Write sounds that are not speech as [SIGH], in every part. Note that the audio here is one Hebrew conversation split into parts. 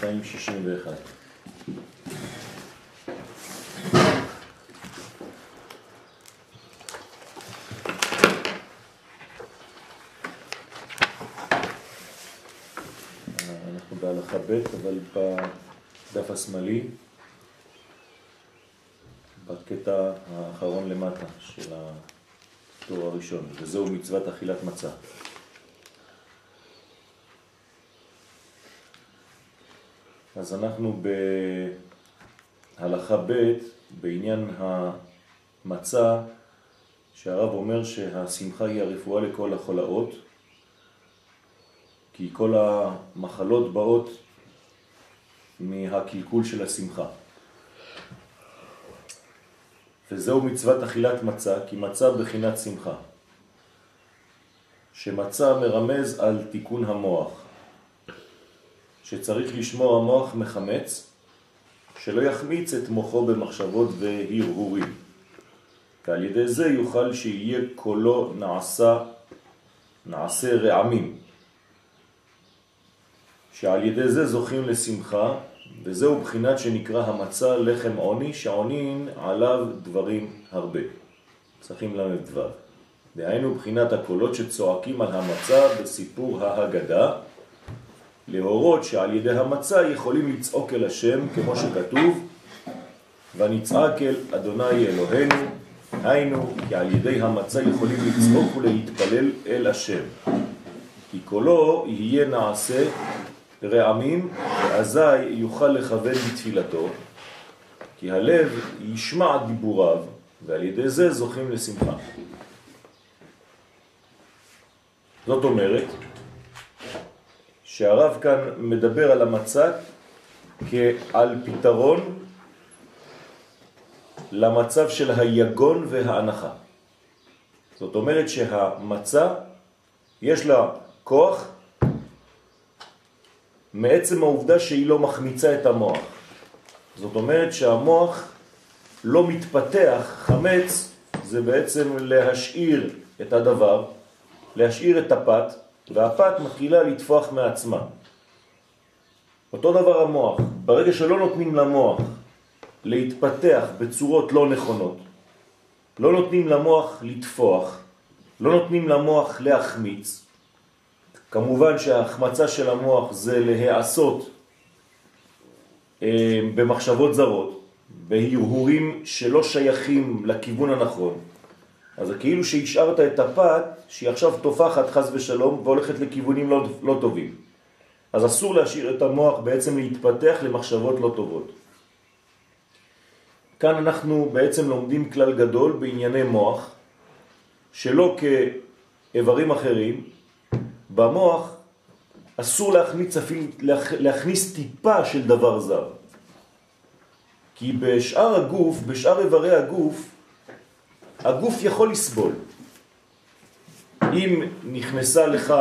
261. אנחנו בהלכה ב', אבל בדף השמאלי, בקטע האחרון למטה של הטור הראשון, וזהו מצוות אכילת מצה. אז אנחנו בהלכה ב' בעניין המצה, שהרב אומר שהשמחה היא הרפואה לכל החולאות, כי כל המחלות באות מהקלקול של השמחה. וזהו מצוות אכילת מצה, כי מצה בחינת שמחה. שמצה מרמז על תיקון המוח, שצריך לשמור המוח מחמץ, שלא יחמיץ את מוחו במחשבות והרהורים. ועל ידי זה יוכל שיהיה קולו נעשה, נעשה רעמים, שעל ידי זה זוכים לשמחה, וזהו בחינת שנקרא המצה לחם עוני, שעונין עליו דברים הרבה. צריכים דבר. דהיינו בחינת הקולות שצועקים על המצה בסיפור ההגדה, להורות שעל ידי המצה יכולים לצעוק אל השם, כמו שכתוב, ונצעק אל אדוני אלוהינו, היינו, כי על ידי המצה יכולים לצעוק ולהתפלל אל השם. כי קולו יהיה נעשה רעמים, ואזי יוכל לכוון בתפילתו, כי הלב ישמע דיבוריו, ועל ידי זה זוכים לשמחה. זאת אומרת, שהרב כאן מדבר על המצה כעל פתרון למצב של היגון וההנחה. זאת אומרת שהמצה יש לה כוח מעצם העובדה שהיא לא מחמיצה את המוח. זאת אומרת שהמוח לא מתפתח, חמץ זה בעצם להשאיר את הדבר, להשאיר את הפת, והפת מתחילה לתפוח מעצמה. אותו דבר המוח, ברגע שלא נותנים למוח להתפתח בצורות לא נכונות, לא נותנים למוח לתפוח, לא נותנים למוח להחמיץ, כמובן שההחמצה של המוח זה להיעשות אה, במחשבות זרות, בהרהורים שלא שייכים לכיוון הנכון. אז כאילו שהשארת את הפת, שהיא עכשיו תופחת חז ושלום והולכת לכיוונים לא, לא טובים. אז אסור להשאיר את המוח בעצם להתפתח למחשבות לא טובות. כאן אנחנו בעצם לומדים כלל גדול בענייני מוח, שלא כאיברים אחרים, במוח אסור להכניס, אפילו, להכניס טיפה של דבר זר. כי בשאר הגוף, בשאר איברי הגוף, הגוף יכול לסבול. אם נכנסה לך,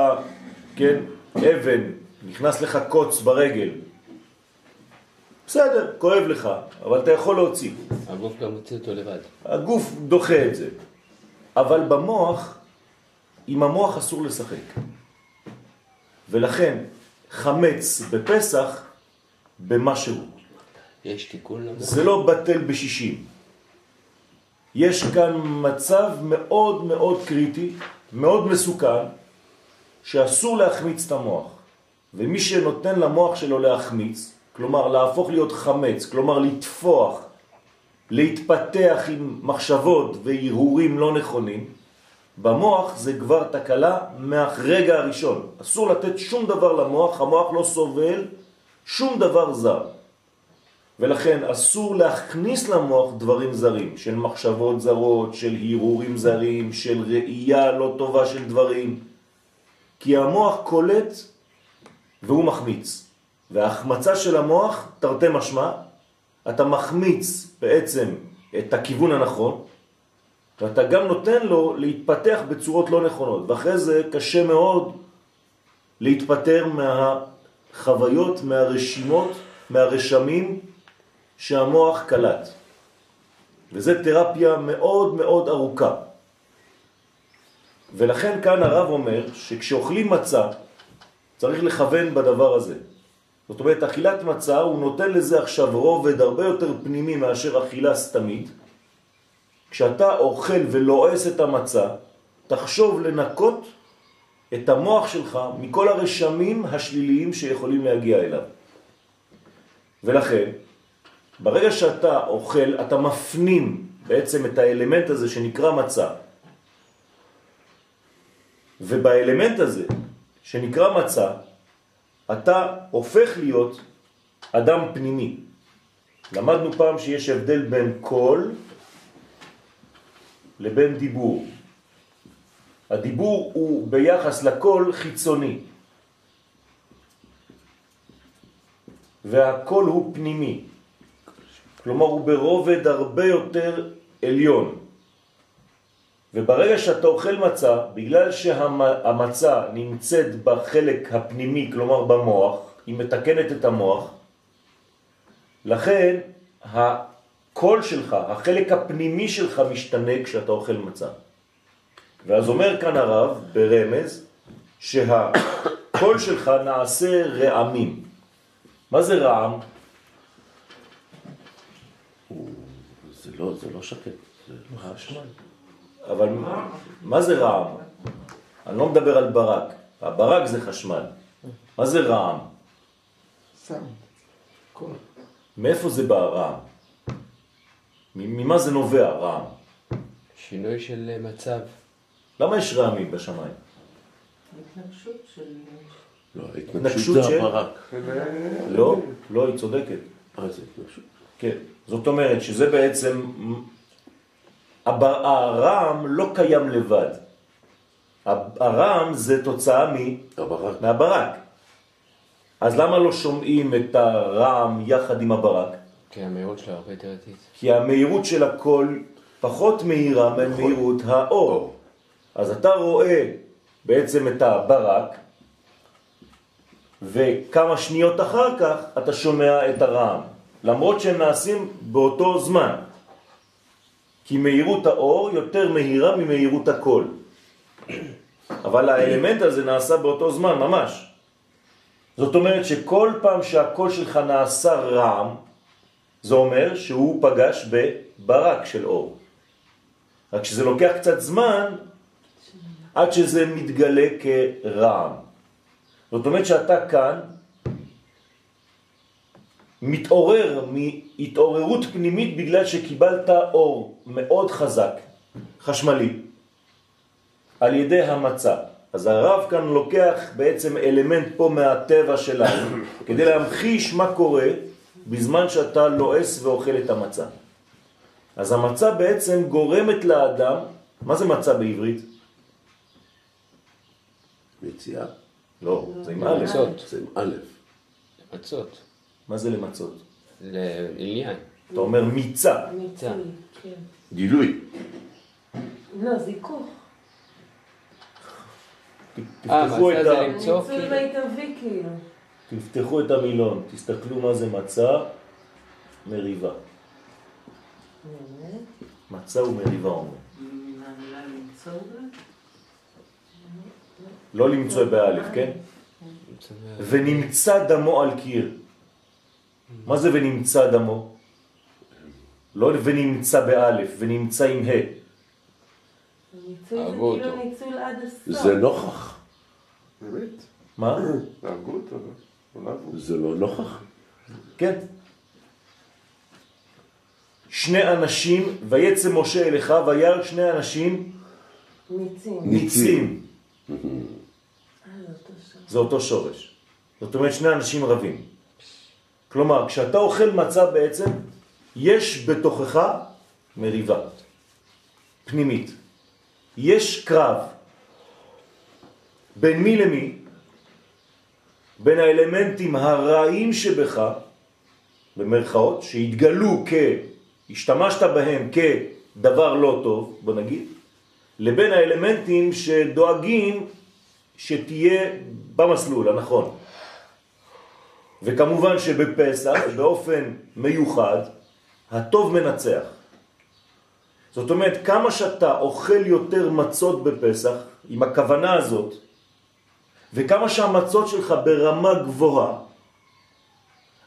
כן, אבן, נכנס לך קוץ ברגל, בסדר, כואב לך, אבל אתה יכול להוציא. הגוף גם מוציא אותו לבד. הגוף דוחה את זה. אבל במוח, עם המוח אסור לשחק. ולכן חמץ בפסח במשהו. יש תיקון למוח? זה לא בטל בשישים. יש כאן מצב מאוד מאוד קריטי, מאוד מסוכן, שאסור להחמיץ את המוח. ומי שנותן למוח שלו להחמיץ, כלומר להפוך להיות חמץ, כלומר לתפוח, להתפתח עם מחשבות והרהורים לא נכונים, במוח זה כבר תקלה מהרגע הראשון. אסור לתת שום דבר למוח, המוח לא סובל שום דבר זר. ולכן אסור להכניס למוח דברים זרים, של מחשבות זרות, של הירורים זרים, של ראייה לא טובה של דברים. כי המוח קולט והוא מחמיץ. וההחמצה של המוח, תרתי משמע, אתה מחמיץ בעצם את הכיוון הנכון, ואתה גם נותן לו להתפתח בצורות לא נכונות, ואחרי זה קשה מאוד להתפטר מהחוויות, מהרשימות, מהרשמים שהמוח קלט. וזה תרפיה מאוד מאוד ארוכה. ולכן כאן הרב אומר שכשאוכלים מצה צריך לכוון בדבר הזה. זאת אומרת, אכילת מצה, הוא נותן לזה עכשיו רובד הרבה יותר פנימי מאשר אכילה סתמית. כשאתה אוכל ולועס את המצה, תחשוב לנקות את המוח שלך מכל הרשמים השליליים שיכולים להגיע אליו. ולכן, ברגע שאתה אוכל, אתה מפנים בעצם את האלמנט הזה שנקרא מצה. ובאלמנט הזה, שנקרא מצה, אתה הופך להיות אדם פנימי. למדנו פעם שיש הבדל בין קול לבין דיבור. הדיבור הוא ביחס לקול חיצוני, והקול הוא פנימי. כלומר, הוא ברובד הרבה יותר עליון. וברגע שאתה אוכל מצה, בגלל שהמצה נמצאת בחלק הפנימי, כלומר במוח, היא מתקנת את המוח, לכן הקול שלך, החלק הפנימי שלך משתנה כשאתה אוכל מצה. ואז אומר כאן הרב ברמז שהקול שלך נעשה רעמים. מה זה רעם? זה לא, זה לא שקט, זה לא חשמל. אבל מה זה רעם? אני לא מדבר על ברק. הברק זה חשמל. מה זה רעם? קול. מאיפה זה בא רעם? ממה זה נובע רעם? שינוי של אה, מצב. למה יש רעמים בשמיים? התנגשות של... לא, התנגשות של- זה הברק. לא, לא, היא צודקת. מה זה התנגשות? כן. זאת אומרת שזה בעצם, הרעם לא קיים לבד. הרעם זה תוצאה מ... הברק. מהברק. אז למה לא שומעים את הרעם יחד עם הברק? כן, המהירות שלו הרבה יותר איטית. כי המהירות של הקול פחות מהירה ממהירות האור. אז אתה רואה בעצם את הברק, וכמה שניות אחר כך אתה שומע את הרעם, למרות שהם נעשים באותו זמן. כי מהירות האור יותר מהירה ממהירות הקול. אבל האלמנט הזה נעשה באותו זמן, ממש. זאת אומרת שכל פעם שהקול שלך נעשה רעם, זה אומר שהוא פגש בברק של אור. רק שזה לוקח קצת זמן עד שזה מתגלה כרעם. זאת אומרת שאתה כאן מתעורר מהתעוררות פנימית בגלל שקיבלת אור מאוד חזק, חשמלי, על ידי המצה. אז הרב כאן לוקח בעצם אלמנט פה מהטבע שלנו כדי להמחיש מה קורה בזמן שאתה לועס ואוכל את המצה. אז המצה בעצם גורמת לאדם, מה זה מצה בעברית? מציאה. לא, זה עם א'. זה עם א'. מצות. מה זה למצות? לעניין. אתה אומר מיצה. מיצוי, כן. גילוי. לא, זיכוך. אה, תפתחו מצה את, ה... ניצול כאילו. מיטבי כאילו. תפתחו את המילון, תסתכלו מה זה מצה, מריבה. מצה ומריבה אומר. מהמילה למצוא זה? לא למצוא באלף, כן? ונמצא דמו על קיר. מה זה ונמצא דמו? לא ונמצא באלף, ונמצא עם ה'. מיצוי זה כאילו. ניצול עד הסוף. זה נוכח. באמת? מה? הרגו אותו, לא. זה לא נוכח. כן. שני אנשים, ויצא משה אליך, וירא שני אנשים מיצים. ניצים. אה. זה אותו שורש. זאת אומרת שני אנשים רבים. כלומר, כשאתה אוכל מצה בעצם, יש בתוכך מריבה פנימית. יש קרב. בין מי למי? בין האלמנטים הרעים שבך, במרכאות, שהתגלו כ... השתמשת בהם כדבר לא טוב, בוא נגיד, לבין האלמנטים שדואגים שתהיה במסלול הנכון. וכמובן שבפסח, באופן מיוחד, הטוב מנצח. זאת אומרת, כמה שאתה אוכל יותר מצות בפסח, עם הכוונה הזאת, וכמה שהמצות שלך ברמה גבוהה,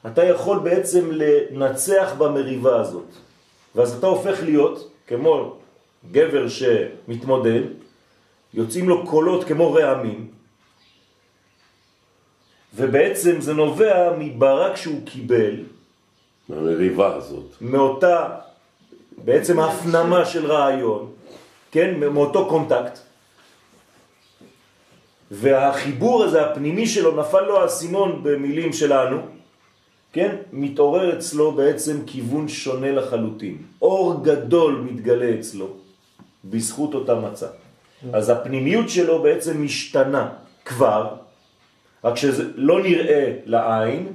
אתה יכול בעצם לנצח במריבה הזאת. ואז אתה הופך להיות כמו גבר שמתמודד, יוצאים לו קולות כמו רעמים, ובעצם זה נובע מברק שהוא קיבל, המריבה הזאת. מאותה בעצם הפנמה של רעיון, כן, מאותו קונטקט, והחיבור הזה הפנימי שלו נפל לו האסימון במילים שלנו, כן, מתעורר אצלו בעצם כיוון שונה לחלוטין. אור גדול מתגלה אצלו בזכות אותה מצה. אז הפנימיות שלו בעצם משתנה כבר, רק שזה לא נראה לעין,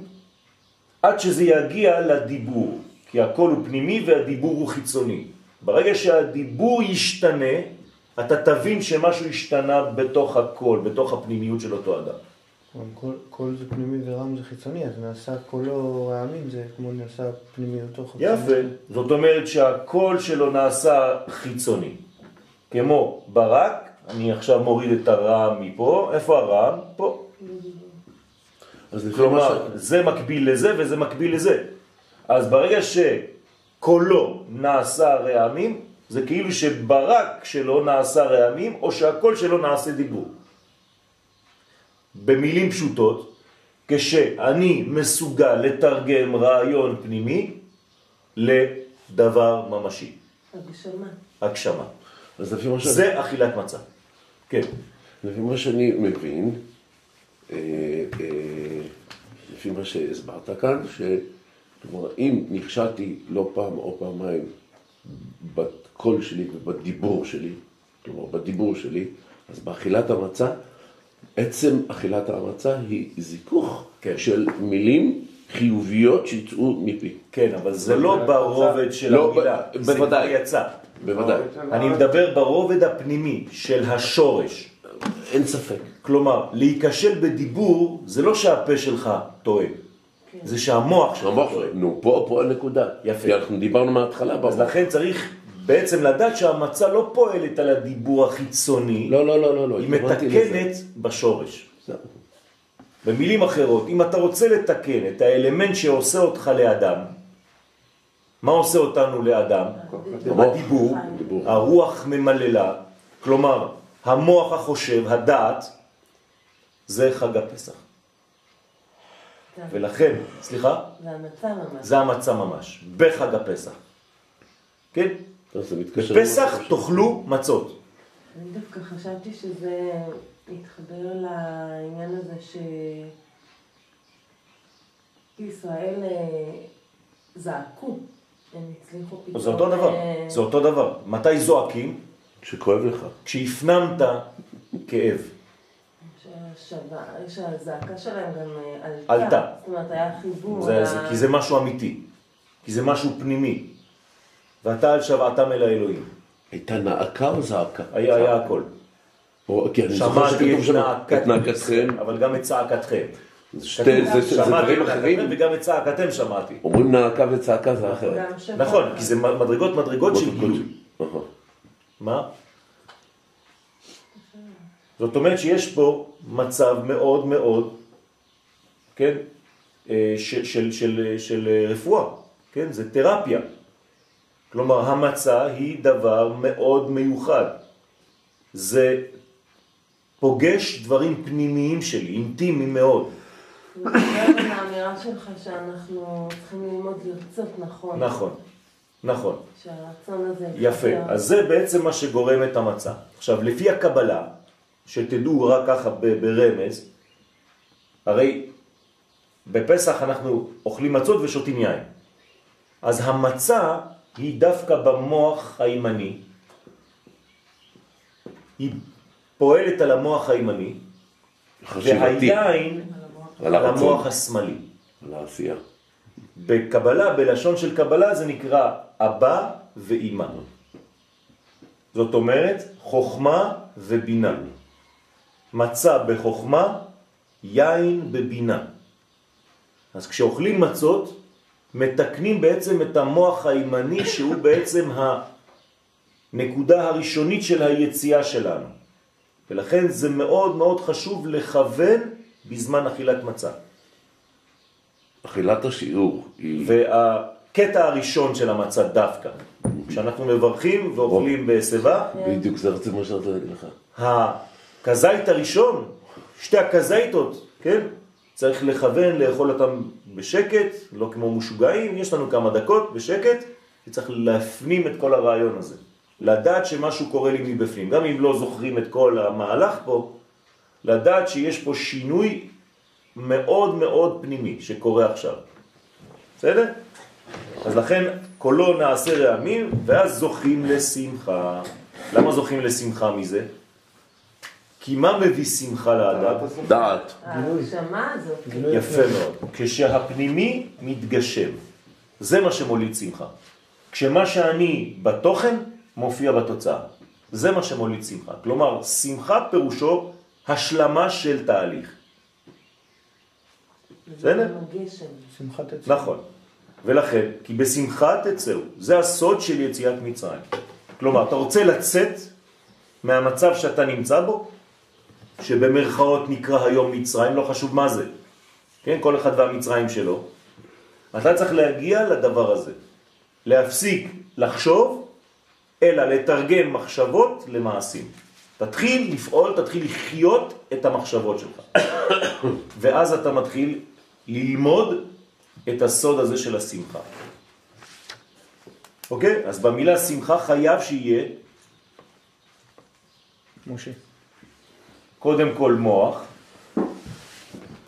עד שזה יגיע לדיבור, כי הכל הוא פנימי והדיבור הוא חיצוני. ברגע שהדיבור ישתנה, אתה תבין שמשהו השתנה בתוך הכל, בתוך הפנימיות של אותו אדם. כל, כל זה פנימי ורם זה חיצוני, אז נעשה קולו רעמים, זה כמו נעשה פנימיותו חיצוני. יפה. זאת אומרת שהקול שלו נעשה חיצוני. כמו ברק, אני עכשיו מוריד את הרעם מפה, איפה הרעם? פה. אז לפי מה כלומר, ש... זה מקביל לזה וזה מקביל לזה. אז ברגע שקולו נעשה רעמים, זה כאילו שברק שלו נעשה רעמים, או שהקול שלו נעשה דיבור. במילים פשוטות, כשאני מסוגל לתרגם רעיון פנימי לדבר ממשי, הגשמה. הגשמה. זה אכילת מצה. כן. לפי מה שאני מבין, לפי מה שהסברת כאן, שכלומר, אם נכשלתי לא פעם או פעמיים בקול שלי ובדיבור שלי, כלומר בדיבור שלי, אז באכילת המצה, עצם אכילת המצה היא זיכוך כן. של מילים חיוביות שיצאו מפי. כן, אבל זה לא ברובד של לא, המילה, ב- זה בוודאי. כבר יצא. בוודאי, אני מדבר ברובד הפנימי של השורש. אין ספק. כלומר, להיכשל בדיבור זה לא שהפה שלך טועה, זה שהמוח שלך טועה. נו, פה, פה הנקודה. יפה. כי אנחנו דיברנו מההתחלה אז. לכן צריך בעצם לדעת שהמצה לא פועלת על הדיבור החיצוני, לא, לא, לא, לא, לא. היא. מתקנת בשורש. במילים אחרות, אם אתה רוצה לתקן את האלמנט שעושה אותך לאדם, מה עושה אותנו לאדם? הדיבור, דיבור. הרוח ממללה, כלומר, המוח החושב, הדעת, זה חג הפסח. זה- ולכן, סליחה, זה המצה ממש. זה המצה ממש, בחג הפסח. כן? בפסח חושב. תאכלו מצות. אני דווקא חשבתי שזה מתחבר לעניין הזה שישראל אה, זעקו, הם הצליחו פתאום... זה אותו דבר, אה, זה אותו דבר. מתי זועקים? שכואב לך. כשהפנמת כאב. שהזעקה שלהם גם אה, עלתה. עלתה. זאת אומרת, היה חיבור. זה, ל- זה, כי זה משהו אמיתי, כי זה משהו פנימי. ואתה על שוועתם אל האלוהים. הייתה נעקה או זעקה? היה, היה הכל. או- כי אני זוכר שמעתי שכתוב את שם נאקת- את נעקתכם. אבל גם את צעקתכם. זה שתי- זה- זה שמעתי דברים אחרים. וגם את צעקתם שמעתי. אומרים נעקה וצעקה זה אחרת. נכון, כי זה מדרגות מדרגות של גילוי. מה? זאת אומרת שיש פה מצב מאוד מאוד, כן, אה, של, של, של, של אה, רפואה, כן, זה תרפיה. כלומר, המצה היא דבר מאוד מיוחד. זה פוגש דברים פנימיים שלי, אינטימיים מאוד. אני מדברת על האמירה שלך שאנחנו צריכים ללמוד לרצות נכון. נכון, נכון. שהרצון הזה... יפה, יתחבר. אז זה בעצם מה שגורם את המצה. עכשיו, לפי הקבלה, שתדעו רק ככה ברמז, הרי בפסח אנחנו אוכלים מצות ושותים יין. אז המצה היא דווקא במוח הימני, היא פועלת על המוח הימני, חשיבתי. והיין על על. המוח השמאלי. על העשייה. בקבלה, בלשון של קבלה, זה נקרא אבא ואימא. זאת אומרת, חוכמה ובינה. מצה בחוכמה, יין בבינה. אז כשאוכלים מצות, מתקנים בעצם את המוח הימני, שהוא בעצם הנקודה הראשונית של היציאה שלנו. ולכן זה מאוד מאוד חשוב לכוון בזמן אכילת מצה. אכילת השיעור היא... והקטע הראשון של המצה דווקא, כשאנחנו מברכים ואוכלים בשיבה, בדיוק זה רציתי מה שרציתי להגיד לך. הכזית הראשון, שתי הכזיתות, כן? צריך לכוון, לאכול אותם בשקט, לא כמו משוגעים, יש לנו כמה דקות בשקט, וצריך להפנים את כל הרעיון הזה. לדעת שמשהו קורה לי מבפנים, גם אם לא זוכרים את כל המהלך פה, לדעת שיש פה שינוי מאוד מאוד פנימי שקורה עכשיו. בסדר? אז לכן קולו נעשה רעמים, ואז זוכים לשמחה. למה זוכים לשמחה מזה? כי מה מביא שמחה לאדם? דעת. ההגשמה הזאת. יפה מאוד. כשהפנימי מתגשם, זה מה שמוליד שמחה. כשמה שאני בתוכן מופיע בתוצאה. זה מה שמוליד שמחה. כלומר, שמחה פירושו השלמה של תהליך. בסדר? שמחת עצמי. נכון. ולכן, כי בשמחה תצאו, זה הסוד של יציאת מצרים. כלומר, אתה רוצה לצאת מהמצב שאתה נמצא בו, שבמרכאות נקרא היום מצרים, לא חשוב מה זה. כן, כל אחד והמצרים שלו. אתה צריך להגיע לדבר הזה. להפסיק לחשוב, אלא לתרגם מחשבות למעשים. תתחיל לפעול, תתחיל לחיות את המחשבות שלך. [COUGHS] ואז אתה מתחיל ללמוד את הסוד הזה של השמחה. אוקיי? אז במילה שמחה חייב שיהיה משה. קודם כל מוח,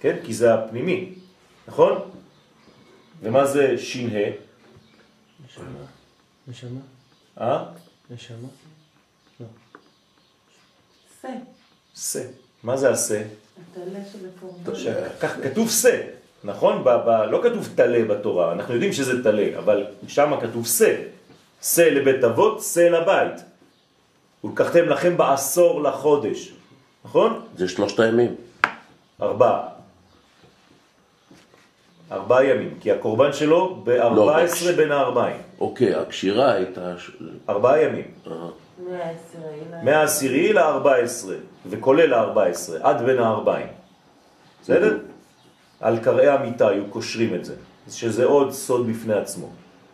כן? כי זה הפנימי, נכון? ומה זה ש"ה? נשמה? אה? נשמה? שא. שא. מה זה השא? כך כתוב שא, נכון? ב, ב, לא כתוב תלה בתורה, אנחנו יודעים שזה תלה, אבל שם כתוב שא. שא לבית אבות, שא לבית. ולקחתם לכם בעשור לחודש, נכון? זה שלושת הימים. ארבעה. ארבעה ימים, כי הקורבן שלו ב-14 לא, בין הארבעים. אוקיי, הקשירה הייתה... ארבעה ימים. אה, ל- מהעשירי ל-14, וכולל ה-14, עד בין הארבעים. בסדר? על קראי המיטה היו קושרים את זה, שזה עוד סוד בפני עצמו.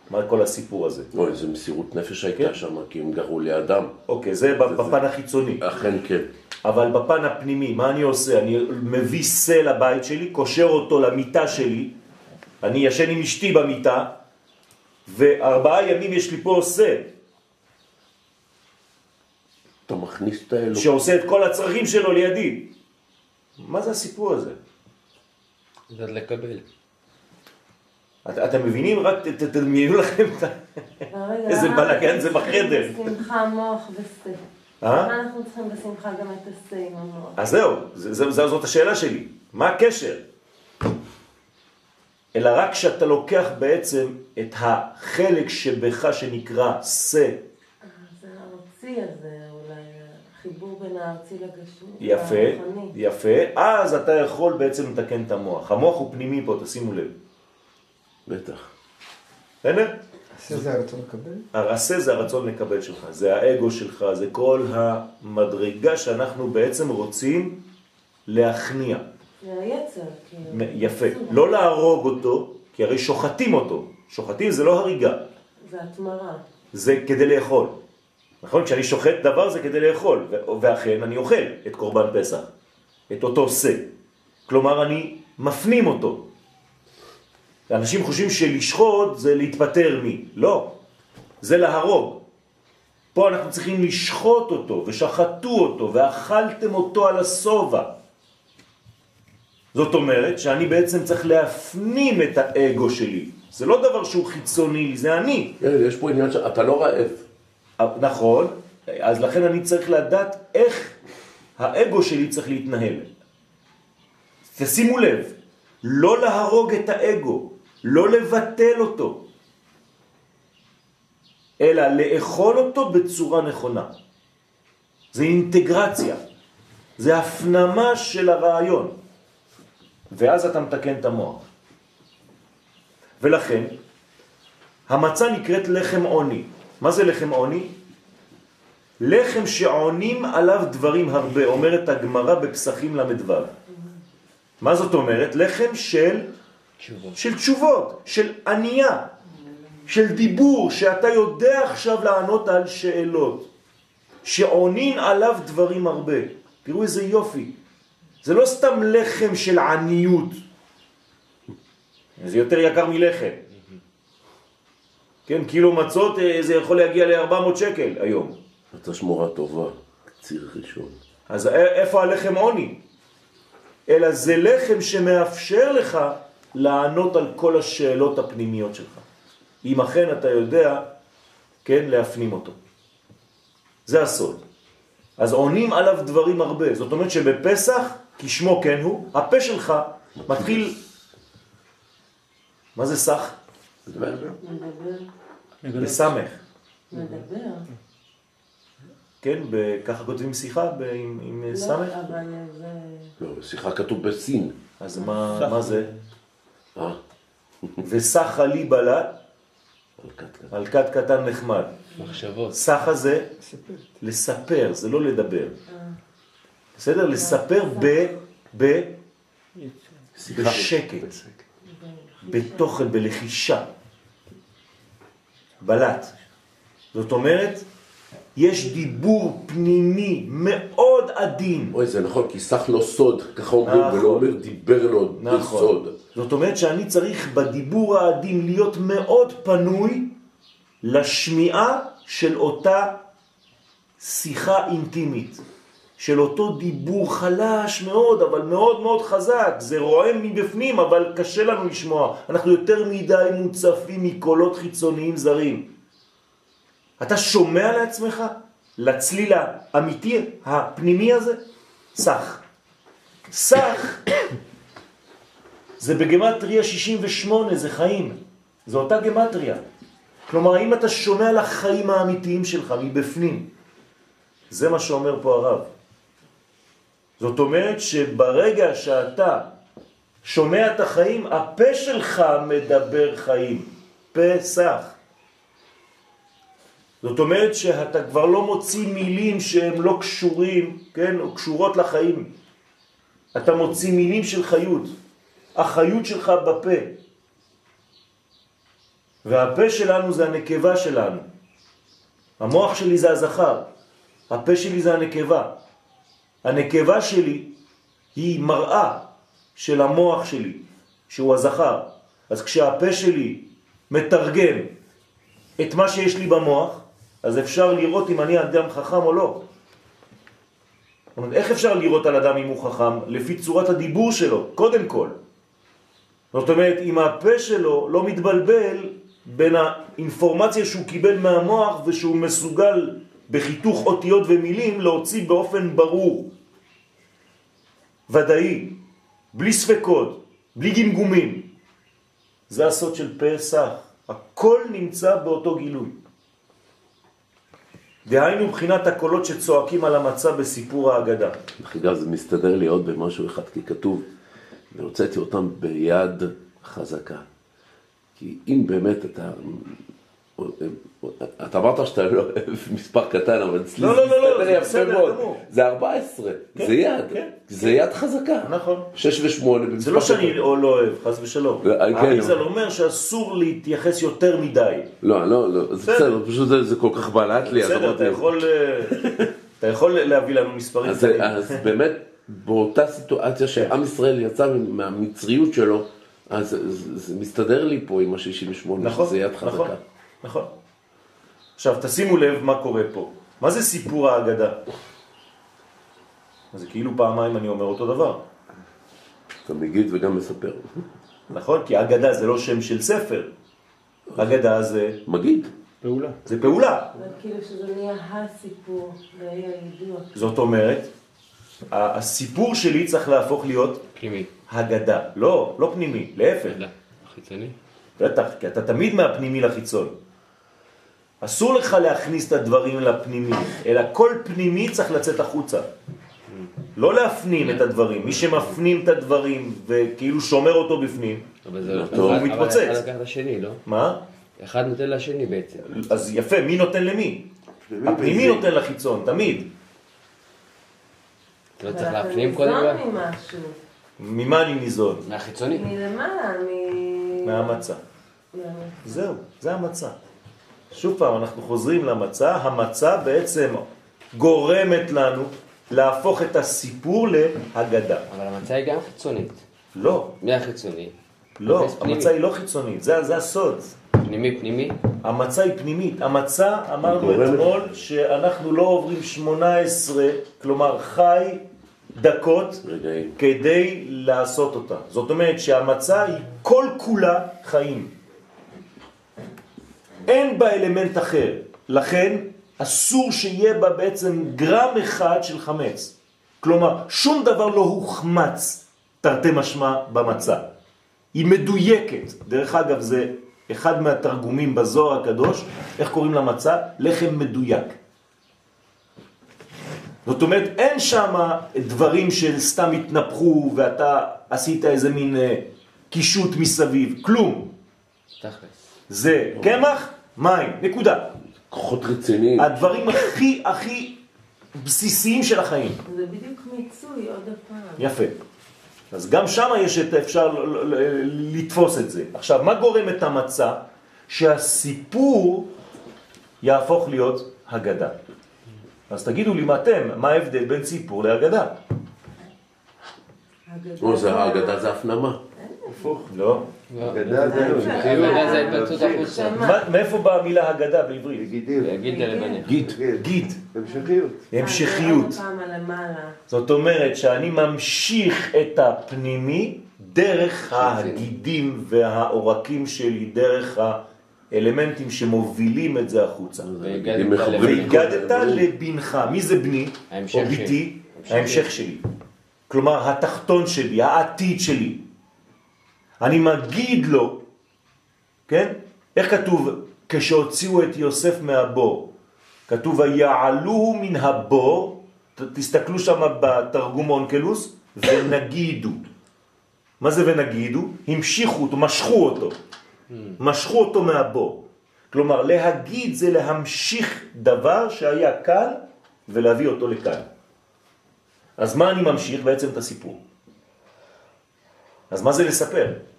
מה כל הסיפור הזה? אוי, איזה מסירות נפש כן. הייתה שם, כי הם גרו לידם. אוקיי, זה בפן החיצוני. אכן כן. אבל בפן הפנימי, מה אני עושה? אני מביא שא לבית שלי, קושר אותו למיטה שלי, אני ישן עם אשתי במיטה, וארבעה ימים יש לי פה שא, אתה מכניס את האלוק. שעושה את כל הצרכים שלו לידי. מה זה הסיפור הזה? לדעת לקבל. את, אתם מבינים? רק ת- ת- תדמיינו לכם איזה למה בלאגן זה בחדר. בשמחה מוח ושא. אה? למה אנחנו צריכים בשמחה גם את השא עם המוח? אז זהו, זה, זה, זה, זאת השאלה שלי. מה הקשר? אלא רק כשאתה לוקח בעצם את החלק שבך שנקרא שא, זה הארצי הזה, החיבור בין הארצי לגשמי. יפה. יפה, אז אתה יכול בעצם לתקן את המוח. המוח הוא פנימי פה, תשימו לב. בטח. בסדר? עשה זה הרצון לקבל? הרעשה זה הרצון לקבל שלך, זה האגו שלך, זה כל המדרגה שאנחנו בעצם רוצים להכניע. זה היצר, כאילו. יפה. לא להרוג אותו, כי הרי שוחטים אותו. שוחטים זה לא הריגה, זה התמרה. זה כדי לאכול. נכון? כשאני שוחט דבר זה כדי לאכול, ואכן אני אוכל את קורבן פסח, את אותו שא. כלומר, אני מפנים אותו. אנשים חושבים שלשחוט זה להתפטר מי. לא, זה להרוג. פה אנחנו צריכים לשחוט אותו, ושחטו אותו, ואכלתם אותו על הסובה. זאת אומרת שאני בעצם צריך להפנים את האגו שלי. זה לא דבר שהוא חיצוני זה אני. כן, יש פה עניין שאתה לא רעב. נכון, אז לכן אני צריך לדעת איך האגו שלי צריך להתנהל. תשימו לב, לא להרוג את האגו, לא לבטל אותו, אלא לאכול אותו בצורה נכונה. זה אינטגרציה, זה הפנמה של הרעיון, ואז אתה מתקן את המוח. ולכן, המצה נקראת לחם עוני. מה זה לחם עוני? לחם שעונים עליו דברים הרבה, אומרת הגמרא בפסחים ל"ו. מה זאת אומרת? לחם של תשובות. של תשובות, של ענייה, של דיבור, שאתה יודע עכשיו לענות על שאלות, שעונין עליו דברים הרבה. תראו איזה יופי. זה לא סתם לחם של עניות, זה יותר יקר מלחם. כן, קילו מצות אה, זה יכול להגיע ל-400 שקל היום. אתה שמורה טובה, קציר ראשון. אז איפה הלחם עוני? אלא זה לחם שמאפשר לך לענות על כל השאלות הפנימיות שלך. אם אכן אתה יודע, כן, להפנים אותו. זה הסוד. אז עונים עליו דברים הרבה. זאת אומרת שבפסח, כשמו כן הוא, הפה שלך מתחיל... מה זה סך? מדבר, בסמך. מדבר. כן, ככה כותבים שיחה ב- עם, עם לא, סמך? אבל זה... לא, שיחה כתוב בסין. אז מה, מה זה? אה, וסחה לי בלט על כת קטן נחמד. מחשבות. סחה זה לספר, זה לא לדבר. בסדר? לספר ב... ב... בשקט, בתוכן, בלחישה. בלט. זאת אומרת, יש דיבור פנימי מאוד עדין. אוי, זה נכון, כי סך לו סוד, ככה אומרים, נכון. ולא אומר דיבר לו נכון. בסוד. זאת אומרת שאני צריך בדיבור העדין להיות מאוד פנוי לשמיעה של אותה שיחה אינטימית, של אותו דיבור חלש מאוד, אבל מאוד מאוד חזק. זה רועם מבפנים, אבל קשה לנו לשמוע. אנחנו יותר מדי מוצפים מקולות חיצוניים זרים. אתה שומע לעצמך? לצליל האמיתי, הפנימי הזה? סך. סך זה בגמטריה 68, זה חיים. זה אותה גמטריה. כלומר, האם אתה שומע לחיים האמיתיים שלך מבפנים? זה מה שאומר פה הרב. זאת אומרת שברגע שאתה שומע את החיים, הפה שלך מדבר חיים. פסח. זאת אומרת שאתה כבר לא מוציא מילים שהם לא קשורים, כן, או קשורות לחיים. אתה מוציא מילים של חיות. החיות שלך בפה. והפה שלנו זה הנקבה שלנו. המוח שלי זה הזכר, הפה שלי זה הנקבה. הנקבה שלי היא מראה של המוח שלי, שהוא הזכר. אז כשהפה שלי מתרגם את מה שיש לי במוח, אז אפשר לראות אם אני אדם חכם או לא. אומרת, איך אפשר לראות על אדם אם הוא חכם? לפי צורת הדיבור שלו, קודם כל. זאת אומרת, אם הפה שלו לא מתבלבל בין האינפורמציה שהוא קיבל מהמוח ושהוא מסוגל בחיתוך אותיות ומילים להוציא באופן ברור, ודאי, בלי ספקות, בלי גמגומים. זה הסוד של פסח. הכל נמצא באותו גילוי. דהיינו מבחינת הקולות שצועקים על המצב בסיפור ההגדה. אגב, זה מסתדר לי עוד במשהו אחד, כי כתוב, והוצאתי אותם ביד חזקה. כי אם באמת אתה... אתה אמרת שאתה לא אוהב מספר קטן, אבל אצלי לא, זה לא, לא, מסתדר זה יפה מאוד. זה 14, כן, זה יד, כן. זה יד חזקה. נכון. 6 ו-8 זה לא שאני לא אוהב, חס ושלום. לא, כן, האריזל אומר שאסור להתייחס יותר מדי. לא, לא, לא, זה בסדר. פשוט זה- כל כך בלט לי. בסדר, אמרתי, אתה יכול, אה, [LAUGHS] אתה יכול להביא לנו מספרים. אז, באמת, באותה סיטואציה שעם ישראל יצא מהמצריות שלו, אז זה, מסתדר לי פה עם ה-68, נכון, שזה יד חזקה. נכון. עכשיו תשימו לב מה קורה פה. מה זה סיפור ההגדה? זה כאילו פעמיים אני אומר אותו דבר. אתה מגיד וגם מספר. נכון? כי אגדה זה לא שם של ספר. אגדה זה, מגיד. פעולה. זה פעולה. אבל כאילו שזה נהיה הסיפור, והיה ידוע. זאת אומרת, הסיפור שלי צריך להפוך להיות פנימי. הגדה. לא, לא פנימי, להפך. לא. חיצוני. בטח, כי אתה תמיד מהפנימי לחיצון. אסור לך להכניס את הדברים לפנימי, אלא כל פנימי צריך לצאת החוצה. לא להפנים את הדברים. מי שמפנים את הדברים וכאילו שומר אותו בפנים, אבל זה לא אבל- טוב. אבל הוא מתפוצץ. אחד לקח את השני, לא? מה? אחד נותן לשני בעצם. אז יפה, מי נותן למי? פנימי הפנימי נותן לחיצון, תמיד. אתה לא אבל צריך להפנים קודם כל? ממה אני ניזון? מהחיצוני. מלמעלה, מ... מהמצה. מהמצה. זהו, זה המצה. שוב פעם, אנחנו חוזרים למצה, המצה בעצם גורמת לנו להפוך את הסיפור להגדה. אבל המצה היא גם חיצונית. לא, מי החיצוני? לא. המצה היא לא חיצונית, זה, זה הסוד. פנימי פנימי? המצה היא פנימית. המצה, אמרנו. אתמול, שאנחנו לא עוברים 18, כלומר חי דקות, רגעים. כדי לעשות אותה. זאת אומרת שהמצה היא כל כולה חיים. אין בה אלמנט אחר. לכן אסור שיהיה בה בעצם גרם אחד של חמץ. כלומר, שום דבר לא הוחמץ, תרתי משמע, במצה. היא מדויקת. דרך אגב, זה אחד מהתרגומים בזוהר הקדוש, איך קוראים למצה? לחם מדויק. זאת אומרת, אין שם דברים של סתם התנפחו ואתה עשית איזה מין אה, קישוט מסביב, כלום. תכלס. זה קמח, מים, נקודה. כוחות רציניים. הדברים הכי הכי בסיסיים של החיים. זה בדיוק מיצוי עוד הפעם. יפה. אז גם שם יש את, אפשר ל- ל- לתפוס את זה. עכשיו, מה גורם את המצע? שהסיפור יהפוך להיות הגדה. אז תגידו לי מה אתם, מה ההבדל בין סיפור להגדה? או, זה האגדה הפנמה. לא. אגדה זה אגדה זה ההתבטאות החוצה. מה, מאיפה באה המילה הגדה בעברית? גידיר. גיד. גיד. המשכיות. המשכיות. זאת אומרת שאני ממשיך את הפנימי דרך הגידים והעורקים שלי, דרך האלמנטים שמובילים את זה החוצה. והגדת לבנך. מי זה בני? או שלי. ביתי? המשך ההמשך שלי. כלומר, התחתון שלי, העתיד שלי. אני מגיד לו, כן? איך כתוב כשהוציאו את יוסף מהבור? כתוב ויעלוהו מן הבור, תסתכלו שם בתרגום אונקלוס, ונגידו. מה זה ונגידו? המשיכו אותו, משכו אותו. משכו אותו מהבור. כלומר, להגיד זה להמשיך דבר שהיה כאן ולהביא אותו לכאן. אז מה אני ממשיך? בעצם את הסיפור. אז מה זה לספר?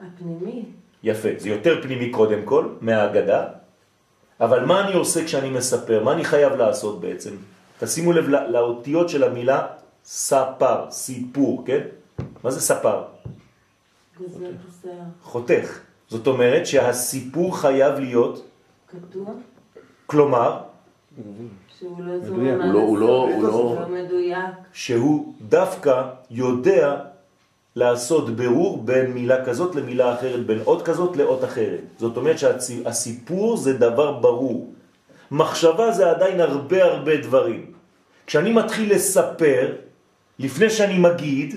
הפנימי. יפה, זה יותר פנימי קודם כל, מהאגדה, אבל מה אני עושה כשאני מספר? מה אני חייב לעשות בעצם? תשימו לב לא- לאותיות של המילה ספר, סיפור, כן? מה זה ספר? השיער. חותך. זאת אומרת שהסיפור חייב להיות, קטוע. כלומר, שהוא לא עד לא- לא- לא- לא מדויק. שהוא דווקא יודע לעשות ברור בין מילה כזאת למילה אחרת, בין אות כזאת לאות אחרת. זאת אומרת שהסיפור זה דבר ברור. מחשבה זה עדיין הרבה הרבה דברים. כשאני מתחיל לספר, לפני שאני מגיד,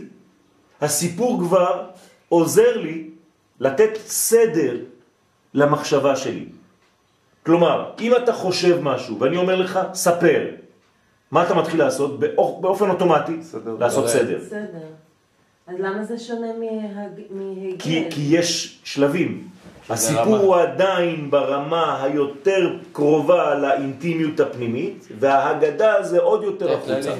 הסיפור כבר עוזר לי לתת סדר למחשבה שלי. כלומר, אם אתה חושב משהו ואני אומר לך, ספר, מה אתה מתחיל לעשות? באופ- באופן אוטומטי, סדר. לעשות יורד. סדר. אז למה זה שונה מהג- מהיגד? כי, כי יש שלבים. הסיפור. הוא עדיין ברמה היותר קרובה לאינטימיות הפנימית, וההגדה זה עוד יותר זה החוצה.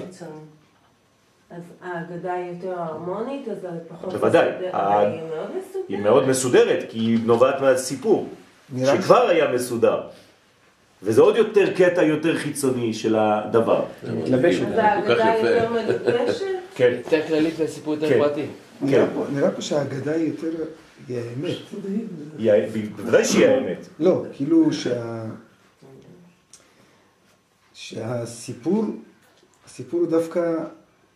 אז ההגדה היא יותר הרמונית, אז זה פחות בוודאי. מסודר, ה- אבל היא מאוד מסודרת. היא מאוד מסודרת, כי היא נובעת מהסיפור, שכבר היה מסודר. וזה עוד יותר קטע יותר חיצוני של הדבר. מתלבש אז כל כך ההגדה יפה. יותר מדופשת? כן. יותר כללית והסיפור יותר כן. פרטי. נראה פה- נראה פה שהאגדה היא יותר, היא האמת. בוודאי שהיא האמת. לא, כאילו שה... שהסיפור, הסיפור הוא דווקא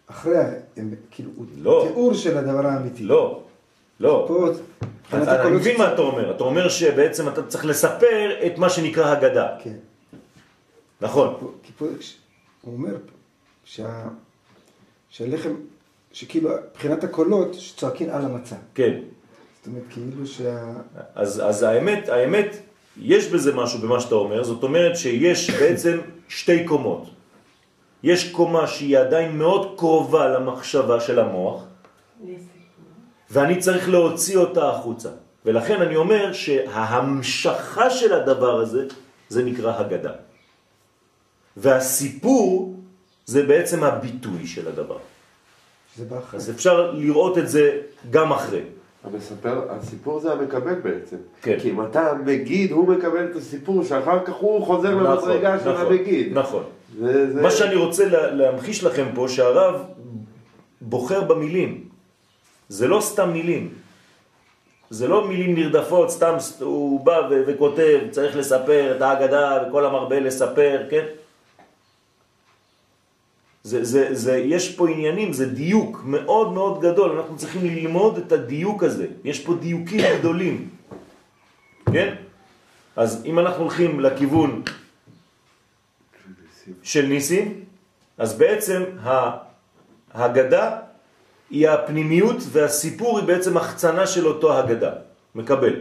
אחרי האמת, כאילו, הוא לא. תיאור של הדבר האמיתי. לא, לא. פה, אז אני מבין מה אתה אומר. אתה אומר שבעצם אתה צריך לספר את מה שנקרא הגדה. כן. נכון. פה- כי פה, הוא אומר שה... שהלחם, שכאילו, מבחינת הקולות, שצועקים על המצה. כן. זאת אומרת, כאילו שה... אז, אז האמת, האמת, יש בזה משהו במה שאתה אומר, זאת אומרת שיש [COUGHS] בעצם שתי קומות. יש קומה שהיא עדיין מאוד קרובה למחשבה של המוח. ואני צריך להוציא אותה החוצה. ולכן אני אומר שההמשכה של הדבר הזה, זה נקרא הגדה. והסיפור זה בעצם הביטוי של הדבר. זה בא אחרי. אז אפשר לראות את זה גם אחרי. המספר, הסיפור זה המקבל בעצם. כן. כי אם אתה מגיד, הוא מקבל את הסיפור, שאחר כך הוא חוזר למדרגה של נכון, המגיד. נכון. זה, זה... מה שאני רוצה לה- להמחיש לכם פה, שהרב בוחר במילים. זה לא סתם מילים. זה לא מילים נרדפות, סתם הוא בא וכותב, צריך לספר את ההגדה וכל המרבה לספר, כן? זה, זה, זה, יש פה עניינים, זה דיוק מאוד מאוד גדול, אנחנו צריכים ללמוד את הדיוק הזה, יש פה דיוקים גדולים, כן? אז אם אנחנו הולכים לכיוון של ניסים, אז בעצם ההגדה היא הפנימיות והסיפור היא בעצם החצנה של אותו הגדה, מקבל.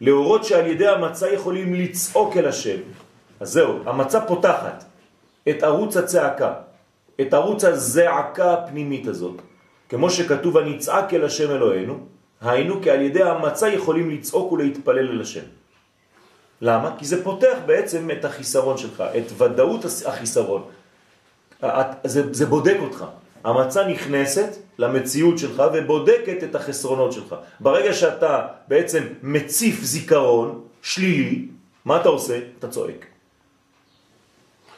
להורות שעל ידי המצה יכולים לצעוק אל השם. אז זהו, המצה פותחת את ערוץ הצעקה, את ערוץ הזעקה הפנימית הזאת. כמו שכתוב הנצעק אל השם אלוהינו, היינו כי על ידי המצה יכולים לצעוק ולהתפלל אל השם. למה? כי זה פותח בעצם את החיסרון שלך, את ודאות החיסרון. זה, זה בודק אותך. המצה נכנסת למציאות שלך ובודקת את החסרונות שלך. ברגע שאתה בעצם מציף זיכרון שלילי, מה אתה עושה? אתה צועק.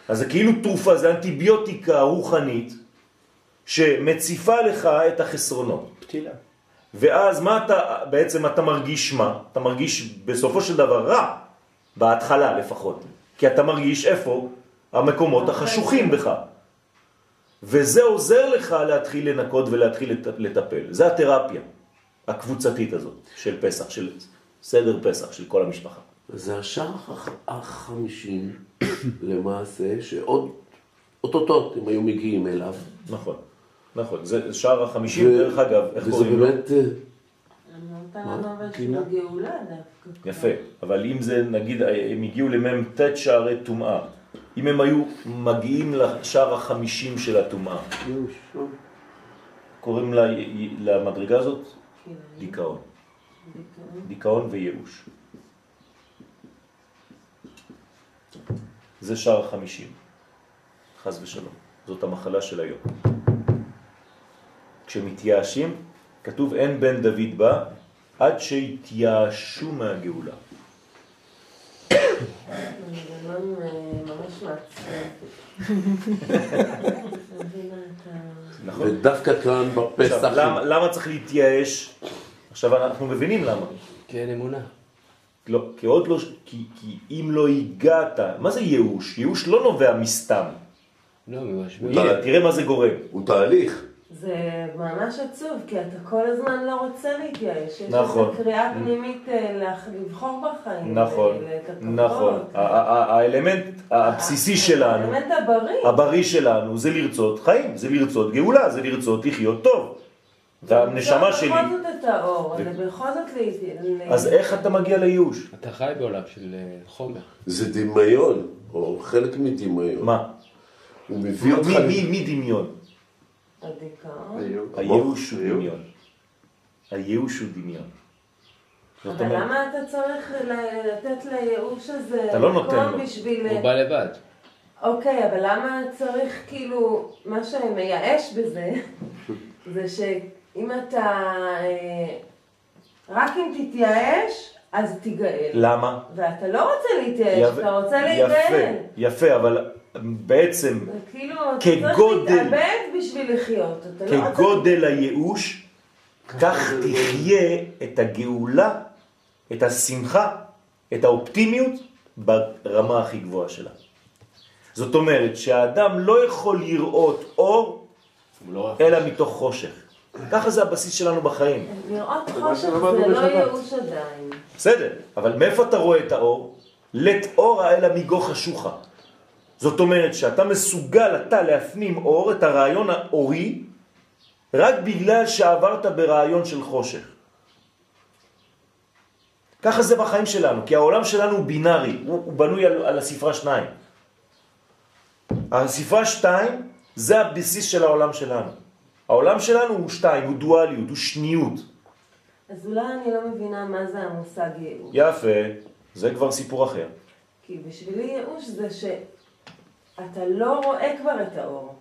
אז זה כאילו תרופה, זה אנטיביוטיקה רוחנית שמציפה לך את החסרונות. פתילה. ואז מה אתה, בעצם אתה מרגיש מה? אתה מרגיש בסופו של דבר רע, בהתחלה לפחות. כי אתה מרגיש איפה? המקומות החשוכים בך. וזה עוזר לך להתחיל לנקות ולהתחיל לט- לטפל. זה התרפיה הקבוצתית הזאת של פסח, של סדר פסח, של כל המשפחה. זה השער הח- החמישים [COUGHS] למעשה, שעוד אוטוטוט הם היו מגיעים אליו. נכון, נכון. זה שער החמישים, דרך אגב, איך וזה קוראים לו? באמת, אה. יפה, אבל אם זה נגיד הם הגיעו למ"ט שערי טומאה, אם הם היו מגיעים לשער החמישים של הטומאה, קוראים למדרגה הזאת דיכאון, דיכאון. דיכאון וייאוש. זה שער החמישים, חז ושלום, זאת המחלה של היום. כשמתייאשים, כתוב אין בן דוד בא עד שהתייאשו מהגאולה. נכון? ודווקא כאן בפסח, למה, למה צריך להתייאש? עכשיו אנחנו מבינים למה. כי אין אמונה. לא, כי עוד לא, כי, כי אם לא הגעת, מה זה ייאוש? ייאוש לא נובע מסתם. לא, ממש. הנה, תראה מה זה גורם. הוא תהליך. זה ממש עצוב, כי אתה כל הזמן לא רוצה להתייאש. יש נכון. איזו קריאה פנימית אה, לבחור בחיים. נכון, לכתבות. נכון. האלמנט הבסיסי שלנו, האלמנט הבריא. הבריא שלנו, זה לרצות חיים, זה לרצות גאולה, זה לרצות לחיות טוב. והנשמה שלי, בכל זאת את האור, ו- זה בכל זאת. אז איך אתה מגיע לייאוש? אתה חי בעולם של אה, חומר. זה דמיון, או חלק מדמיון. מה? הוא מביא אותך... מי, מי, מי דמיון? הדיכאון. הייאוש הוא דמיון. הייאוש הוא דמיון. אבל למה אתה צריך לתת לייאוש הזה אתה לא נותן לו. הוא בא לבד. אוקיי, אבל למה צריך כאילו, מה שמייאש בזה, [LAUGHS] זה שאם אתה, אה, רק אם תתייאש, אז תיגאל. למה? ואתה לא רוצה להתייאש, יפה, אתה רוצה יפה, להיגאל. יפה, אבל בעצם זה כאילו, אתה צריך כגודל- להתאבד בשביל לחיות. אתה לא רוצה... כגודל הייאוש, כך תחיה את הגאולה, את השמחה, את האופטימיות ברמה הכי גבוהה שלה. זאת אומרת שהאדם לא יכול לראות אור אלא מתוך חושך. ככה זה הבסיס שלנו בחיים. לראות חושך זה לא. ייאוש עדיין. בסדר, אבל מאיפה אתה רואה את האור? לת אורה אלא מגו חשוכה. זאת אומרת שאתה מסוגל אתה להפנים אור, את הרעיון האורי, רק בגלל שעברת ברעיון של חושך. ככה זה בחיים שלנו, כי העולם שלנו הוא בינארי, הוא, הוא בנוי על, על הספרה שניים. הספרה שתיים זה הבסיס של העולם שלנו. העולם שלנו הוא שתיים, הוא דואליות, הוא שניות. אז אולי אני לא מבינה מה זה המושג ייאוש. יפה, זה כבר סיפור אחר. כי בשבילי ייאוש זה שאתה לא רואה כבר את האור.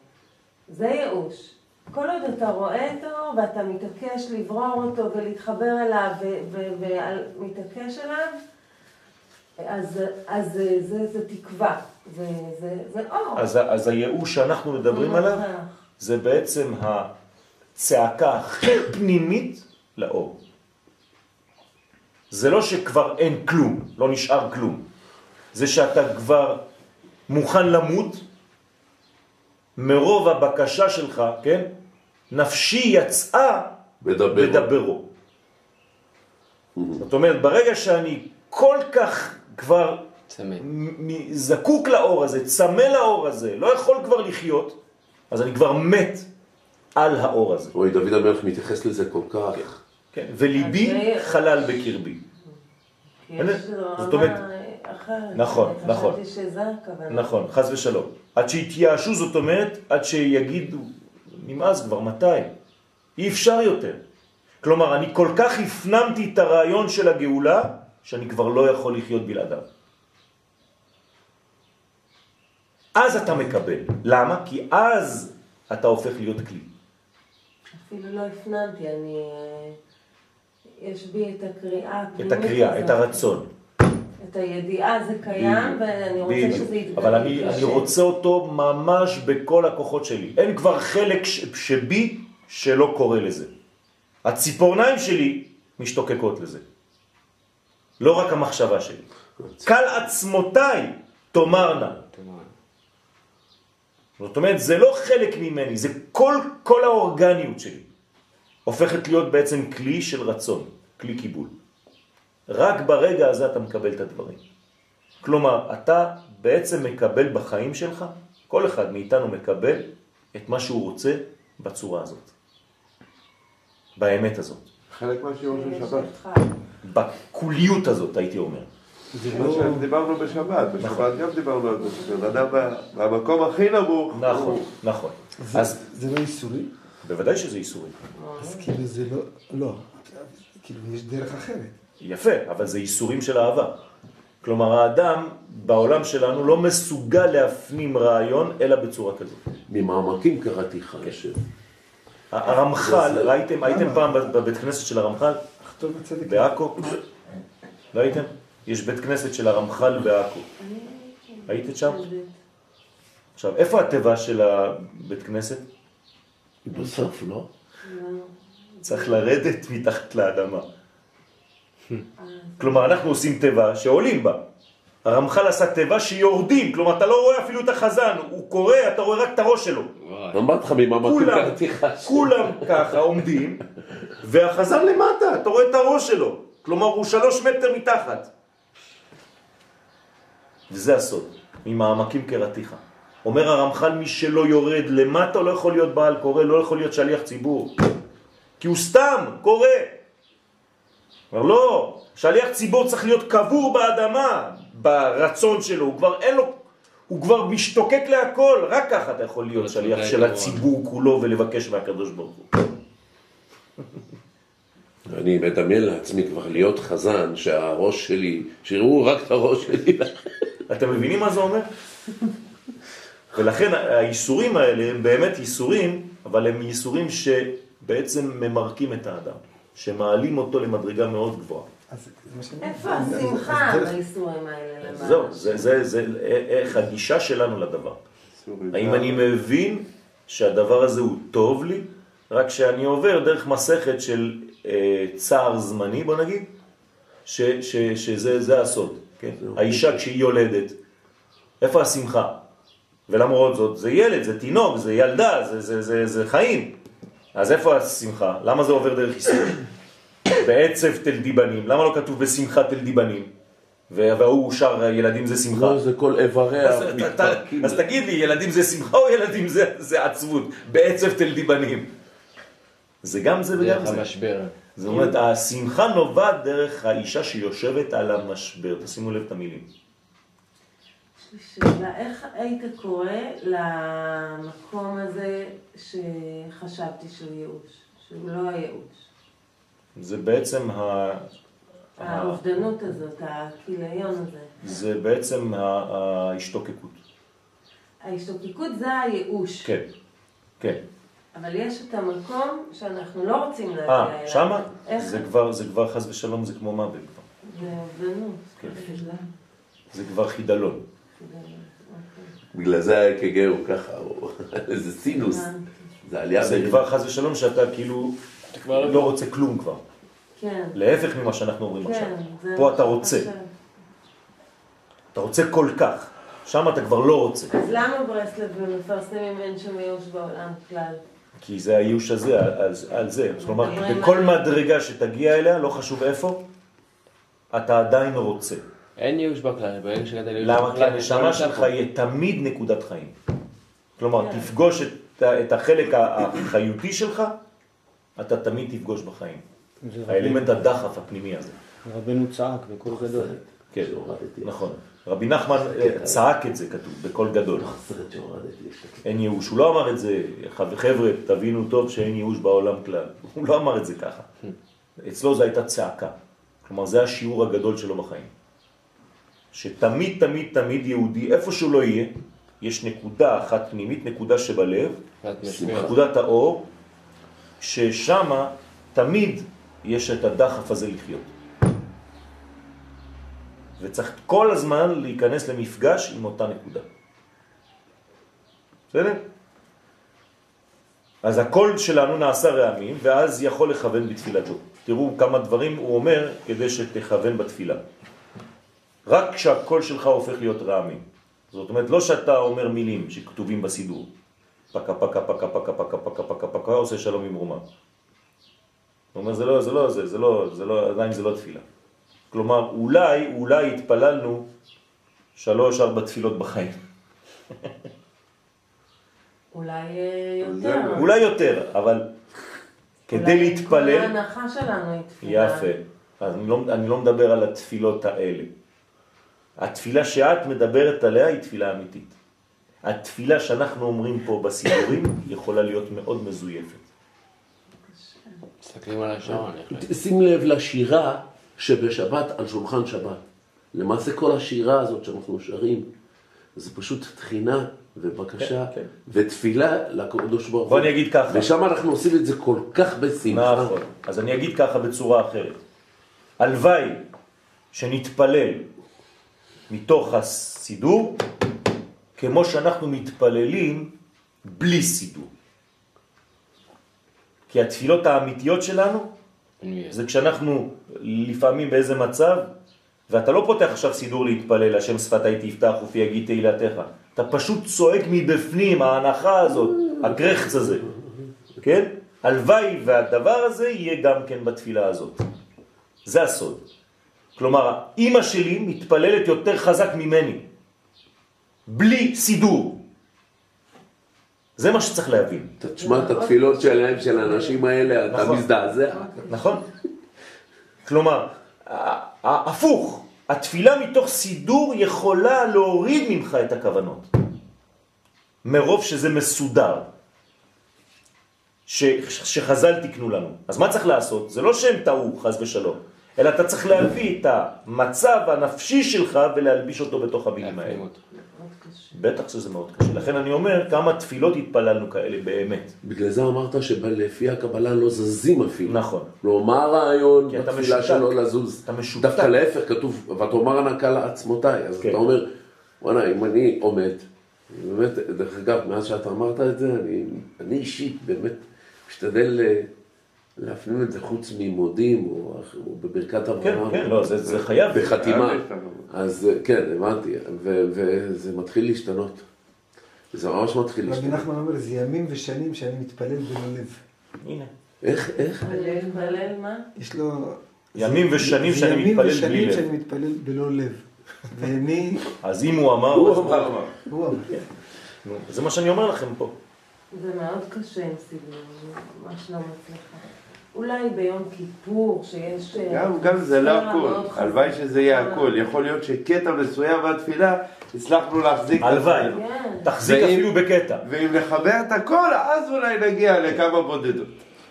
זה ייאוש. כל עוד אתה רואה את האור ואתה מתעקש לברור אותו ולהתחבר אליו ומתעקש אליו, אז, אז זה, זה, זה תקווה, זה, זה, זה אור. אז, אז הייאוש שאנחנו מדברים עליו, זה בעצם הצעקה הכי פנימית לאור. זה לא שכבר אין כלום, לא נשאר כלום. זה שאתה כבר מוכן למות מרוב הבקשה שלך, כן? נפשי יצאה בדברו. בדברו. זאת אומרת, ברגע שאני כל כך כבר צמא. זקוק לאור הזה, צמא לאור הזה, לא יכול כבר לחיות, אז אני כבר מת על האור הזה. רואי, דוד המלך מתייחס לזה כל כך. כן, וליבי אז זה- חלל בקרבי. זאת אומרת-. נכון, נכון. נכון, חז ושלום. עד שיתייאשו זאת אומרת, עד שיגידו, נמאס כבר, מתי? אי אפשר יותר. כלומר, אני כל כך הפנמתי את הרעיון של הגאולה, שאני כבר לא יכול לחיות בלעדיו. אז אתה מקבל. למה? כי אז אתה הופך להיות כלי. אפילו לא הפנמתי, אני... אה, יש בי את הקריאה את הקריאה, את. הרצון. את הידיעה זה קיים, ואני רוצה. שזה יתגלה. אבל אני, אני רוצה אותו ממש בכל הכוחות שלי. אין כבר חלק ש, שבי שלא קורא לזה. הציפורניים שלי משתוקקות לזה. לא רק המחשבה שלי. קל עצמותיי תאמרנה. זאת אומרת, זה לא חלק ממני, זה כל, כל האורגניות שלי. הופכת להיות בעצם כלי של רצון, כלי קיבול. רק ברגע הזה אתה מקבל את הדברים. כלומר, אתה בעצם מקבל בחיים שלך, כל אחד מאיתנו מקבל את מה שהוא רוצה בצורה הזאת. באמת הזאת. חלק מהשיעור של שבת. בקוליות הזאת, הייתי אומר. מה שדיברנו בשבת, בשבת גם דיברנו על זה, שבן אדם במקום הכי נמוך, נכון, נכון. זה- אז זה לא איסורי? בוודאי שזה איסורי. אז כאילו זה לא, לא, כאילו יש דרך אחרת. יפה, אבל זה איסורים של אהבה. כלומר, האדם בעולם שלנו לא מסוגל להפנים רעיון אלא בצורה כזאת. ממעמקים קראתי לך השם. הרמח"ל, ראיתם, הייתם פעם בבית כנסת של הרמח"ל? בעכו? לא הייתם? יש בית כנסת של הרמח"ל בעכו. הייתם שם? עכשיו, איפה התיבה של הבית כנסת? בסוף, לא? צריך לרדת מתחת לאדמה. כלומר, אנחנו עושים תיבה שעולים בה. הרמח"ל עשה תיבה שיורדים, כלומר, אתה לא רואה אפילו את החזן, הוא קורא, אתה רואה רק את הראש שלו. אמרתי לך לך השם. כולם ככה עומדים, והחזן למטה, אתה רואה את הראש שלו. כלומר, הוא שלוש מטר מתחת. וזה הסוד, ממעמקים קראתיך. אומר הרמח"ל, מי שלא יורד למטה לא יכול להיות בעל קורא, לא יכול להיות שליח ציבור. כי הוא סתם קורא. אומר לא, שליח ציבור צריך להיות קבור באדמה, ברצון שלו, הוא כבר אין לו, הוא כבר משתוקק להכל, רק ככה אתה יכול להיות שליח של גבוה. הציבור כולו ולבקש מהקדוש ברוך הוא. [LAUGHS] אני מדמיין לעצמי כבר להיות חזן, שהראש שלי, שיראו רק את הראש שלי. [LAUGHS] אתם מבינים מה זה אומר? ולכן האיסורים האלה הם באמת איסורים, אבל הם איסורים שבעצם ממרקים את האדם, שמעלים אותו למדרגה מאוד גבוהה. איפה השמחה באיסורים האלה למעלה? זהו, זה, זה, זה איך הגישה שלנו לדבר. האם אני מבין שהדבר הזה הוא טוב לי, רק שאני עובר דרך מסכת של אה, צער זמני, בוא נגיד, ש, ש, שזה זה הסוד, כן? האישה כשהיא יולדת, איפה השמחה? ולמרות זאת, זה ילד, זה תינוק, זה ילדה, זה, זה, זה, זה חיים. אז איפה השמחה? למה זה עובר דרך איסורים? [COUGHS] בעצב תלדי בנים, למה לא כתוב בשמחה תלדי בנים? וההוא שר ילדים זה שמחה. לא, זה כל איבריה אז, אתה-. אז תגיד לי, ילדים זה שמחה או ילדים זה, זה עצבות? בעצב תלדי בנים. זה גם זה וגם דרך זה. המשבר. זאת אומרת, השמחה נובעת דרך האישה שיושבת על המשבר. תשימו לב את המילים. שאלה, איך היית קורא למקום הזה שחשבתי שהוא ייאוש, שהוא לא הייאוש? זה בעצם ה... האובדנות הזאת, הכיליון הזה. זה בעצם ההשתוקקות. ההשתוקקות זה הייאוש. כן, כן. אבל יש את המקום שאנחנו לא רוצים להגיע אה, אליו. שמה? איך? זה כבר, זה כבר חס ושלום, זה כמו מוות כבר. זה אובדנות. כן. זה כבר חידלון. בגלל זה האק"ג הוא ככה, [LAUGHS] איזה סינוס. זה עלייה זה. כבר חס ושלום שאתה כאילו כבר לא רוצה כלום כבר. כן. להפך ממה שאנחנו אומרים עכשיו. כן. זה פה אתה רוצה. עכשיו. אתה רוצה כל כך. שם אתה כבר לא רוצה. אז למה ברסלב מפרסמים אין שם ייאוש בעולם כלל? כי זה האיוש הזה, על, על, על זה. כלומר, בכל מדרגה שתגיע אליה, לא חשוב איפה, אתה עדיין רוצה. אין ייאוש בכלל, ברגע שהגעת לייאוש למה? כי בכלל, הנשמה שלך יהיה תמיד נקודת חיים. כלומר, כן. תפגוש את, את החלק החיותי שלך, אתה תמיד תפגוש בחיים. זה האלמנט הדחף הפנימי הזה. רבנו צעק בקול גדול. כן. נכון. רבי נחמן אה, צעק את זה, כתוב, בקול גדול. יש לך. אין ייאוש. הוא לא אמר את זה, חבר'ה, תבינו טוב שאין ייאוש בעולם כלל. הוא לא אמר את זה ככה. אצלו זו הייתה צעקה. כלומר, זה השיעור הגדול שלו בחיים. שתמיד, תמיד, תמיד יהודי, איפה שהוא לא יהיה, יש נקודה אחת פנימית, נקודה שבלב. נקודת האור, ששמה תמיד יש את הדחף הזה לחיות. וצריך כל הזמן להיכנס למפגש עם אותה נקודה. בסדר? אז הקול שלנו נעשה רעמים, ואז יכול לכוון בתפילתו. תראו כמה דברים הוא אומר כדי שתכוון בתפילה. רק כשהקול שלך הופך להיות רעמים. זאת אומרת, לא שאתה אומר מילים שכתובים בסידור. פקה פקה פקה פקה פקה פקה פקה פקה עושה שלום עם רומה. הוא אומר, זה לא, זה לא, זה, לא, זה לא, עדיין זה לא תפילה. כלומר, אולי, אולי התפללנו שלוש, ארבע תפילות בחיים. אולי אה, יותר. אולי יותר, אבל כדי אולי כל להתפלל... ההנחה שלנו היא תפילה. יפה. אז אני לא, אני לא מדבר על התפילות האלה. התפילה שאת מדברת עליה היא תפילה אמיתית. התפילה שאנחנו אומרים פה בסידורים יכולה להיות מאוד מזויפת. מסתכלים על השעון, שים לב לשירה שבשבת על שולחן שבת. למעשה כל השירה הזאת שאנחנו שרים, זה פשוט תחינה ובקשה כן, כן. ותפילה לקדוש ברוך בוא אני אגיד ככה. ושם אנחנו עושים את זה כל כך בשמחה. נכון. אז אני אגיד ככה בצורה אחרת. הלוואי שנתפלל מתוך הסידור כמו שאנחנו מתפללים בלי סידור. כי התפילות האמיתיות שלנו. זה כשאנחנו לפעמים באיזה מצב, ואתה לא פותח עכשיו סידור להתפלל, השם שפתי תפתח ופי יגיד תהילתך. אתה פשוט צועק מבפנים, ההנחה הזאת, הקרחץ הזה, כן? הלוואי והדבר הזה יהיה גם כן בתפילה הזאת. זה הסוד. כלומר, אימא שלי מתפללת יותר חזק ממני, בלי סידור. זה מה שצריך להבין. אתה תשמע את התפילות שלהם, של האנשים האלה, אתה נכון. מזדעזע. נכון? כלומר, הפוך, התפילה מתוך סידור יכולה להוריד ממך את הכוונות. מרוב שזה מסודר. ש, שחז"ל תקנו לנו. אז מה צריך לעשות? זה לא שהם טעו, חז ושלום, אלא אתה צריך להביא את המצב הנפשי שלך ולהלביש אותו בתוך המילים האלה. בטח שזה מאוד קשה. לכן אני אומר, כמה תפילות התפללנו כאלה באמת. בגלל זה אמרת שלפי הקבלה לא זזים אפילו. נכון. לא, מה הרעיון בתפילה. שלו לזוז? אתה משותק. דווקא להפך, כתוב, ותאמר הנקה לעצמותיי. אז כן. אתה אומר, וואלה, אם אני עומד, באמת, דרך אגב, מאז שאתה אמרת את זה, אני, אני אישית באמת משתדל אה, להפנים את זה חוץ ממודים, או, או בברכת כן, אברהם. כן, לא, זה, זה חייב. בחתימה. להשתנות. אז אה, כן, הבנתי, ו- וזה מתחיל להשתנות. זה ממש מתחיל רבי להשתנות. נחמן אומר, זה ימים ושנים שאני מתפלל בלא לב. הנה. איך, איך? להתפלל מה? יש לו... ימים ושנים שאני ימים מתפלל בלי ושנים לב. שאני מתפלל בלא לב. ומי... אז אם הוא אמר, הוא אז- אמר. הוא אמר. זה מה שאני אומר לכם פה. זה מאוד קשה עם אני ממש לא מצליחה. אולי ביום כיפור, שיש... אה, גם, גם זה לא הכל, הלוואי. שזה יהיה הכל, יכול להיות שקטע מסוים מהתפילה הצלחנו להחזיק את הלוואי. כן. תחזיק ואם- אפילו בקטע. ואם נחבר את הכל, אז אולי נגיע לכמה בודדות.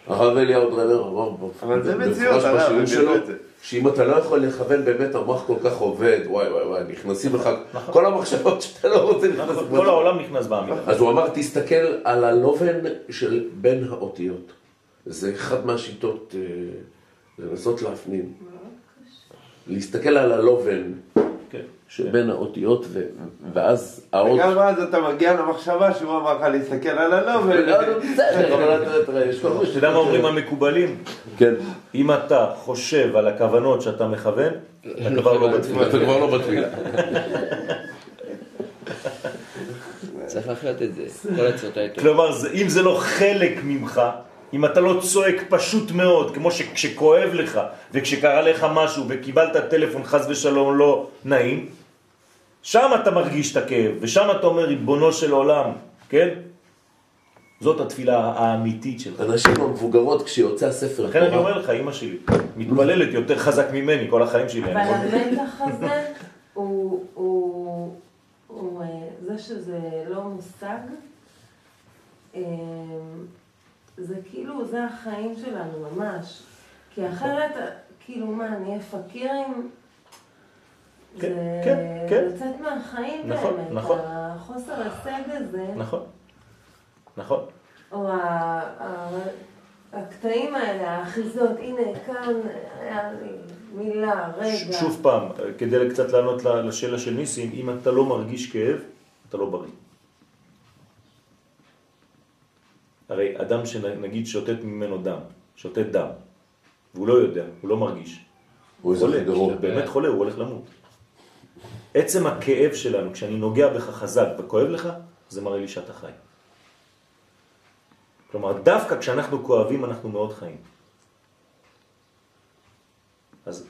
הרב אליהו דרנר אמר פה, אבל זה מציאות, הרב, שלו. שאם אתה לא יכול לכוון, באמת המוח כל כך עובד, וואי וואי וואי, נכנסים לך, כל המחשבות שאתה לא רוצה נכנסים. כל העולם נכנס באמירה. אז הוא אמר, תסתכל על הלובן של בין האותיות. זה אחד מהשיטות אה, לנסות להפנים. להסתכל על הלובן כן. שבין האותיות, ו- ואז האות... וגם אז אתה מגיע למחשבה שהוא אמר לך להסתכל על הלא, לא, לא, בסדר, אבל אתה- יודע מה אומרים המקובלים? כן, אם אתה חושב על הכוונות שאתה מכוון, אתה כבר לא בתפילה. אתה כבר לא בתפילה. [LAUGHS] צריך להחלט את זה. כל עצות האלה. כלומר, אם זה לא חלק ממך, אם אתה לא צועק פשוט מאוד, כמו שכשכואב לך, וכשקרה לך משהו, וקיבלת טלפון חס ושלום לא נעים, שם אתה מרגיש את הכאב, ושם אתה אומר, ריבונו של עולם, כן? זאת התפילה האמיתית שלך. הנשים המבוגרות, כשיוצא הספר לכן אני אומר לך, אמא שלי, מתפללת יותר חזק ממני כל החיים שלי. אבל המתח הזה הוא, הוא, הוא, אה, זה שזה לא מושג, אה, זה כאילו, זה החיים שלנו ממש. כי אחרת, כאילו מה, נהיה פקירים? כן, זה כן, כן. לצאת מהחיים נכון, באמת. נכון. החוסר הישג הזה, נכון, נכון. או הקטעים האלה, האחיזות, הנה, כאן היה לי מילה, רגע. שוב פעם, כדי קצת לענות לשאלה של ניסים, אם אתה לא מרגיש כאב, אתה לא בריא. הרי אדם שנגיד שוטט ממנו דם, שוטט דם, והוא לא יודע, הוא לא מרגיש, הוא חולה, גרוע. באמת חולה, הוא הולך למות. עצם הכאב שלנו, כשאני נוגע בך חזק וכואב לך, זה מראה לי שאתה חי. כלומר, דווקא כשאנחנו כואבים, אנחנו מאוד חיים. אז